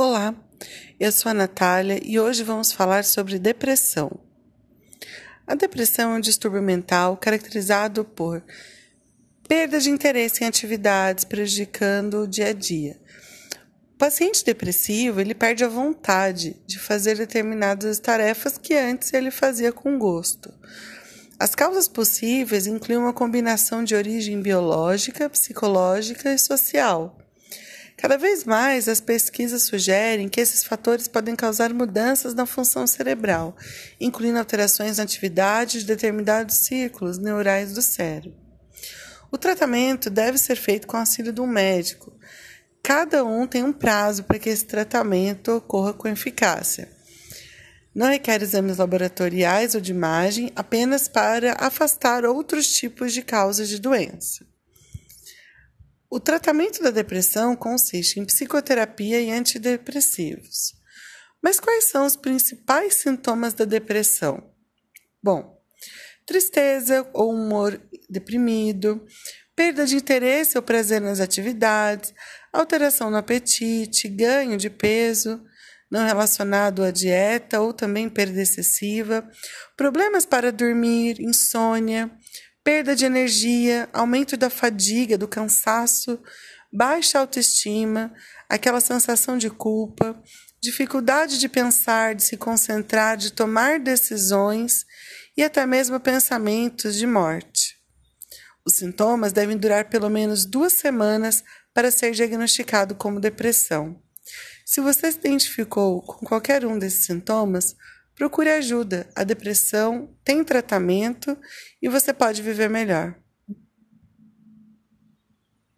Olá, eu sou a Natália e hoje vamos falar sobre depressão. A depressão é um distúrbio mental caracterizado por perda de interesse em atividades, prejudicando o dia a dia. O paciente depressivo ele perde a vontade de fazer determinadas tarefas que antes ele fazia com gosto. As causas possíveis incluem uma combinação de origem biológica, psicológica e social. Cada vez mais, as pesquisas sugerem que esses fatores podem causar mudanças na função cerebral, incluindo alterações na atividade de determinados círculos neurais do cérebro. O tratamento deve ser feito com auxílio de um médico. Cada um tem um prazo para que esse tratamento ocorra com eficácia. Não requer exames laboratoriais ou de imagem, apenas para afastar outros tipos de causas de doença. O tratamento da depressão consiste em psicoterapia e antidepressivos. Mas quais são os principais sintomas da depressão? Bom, tristeza ou humor deprimido, perda de interesse ou prazer nas atividades, alteração no apetite, ganho de peso não relacionado à dieta ou também perda excessiva, problemas para dormir, insônia, perda de energia, aumento da fadiga, do cansaço, baixa autoestima, aquela sensação de culpa, dificuldade de pensar, de se concentrar, de tomar decisões e até mesmo pensamentos de morte. Os sintomas devem durar pelo menos duas semanas para ser diagnosticado como depressão. Se você se identificou com qualquer um desses sintomas, Procure ajuda. A depressão tem tratamento e você pode viver melhor.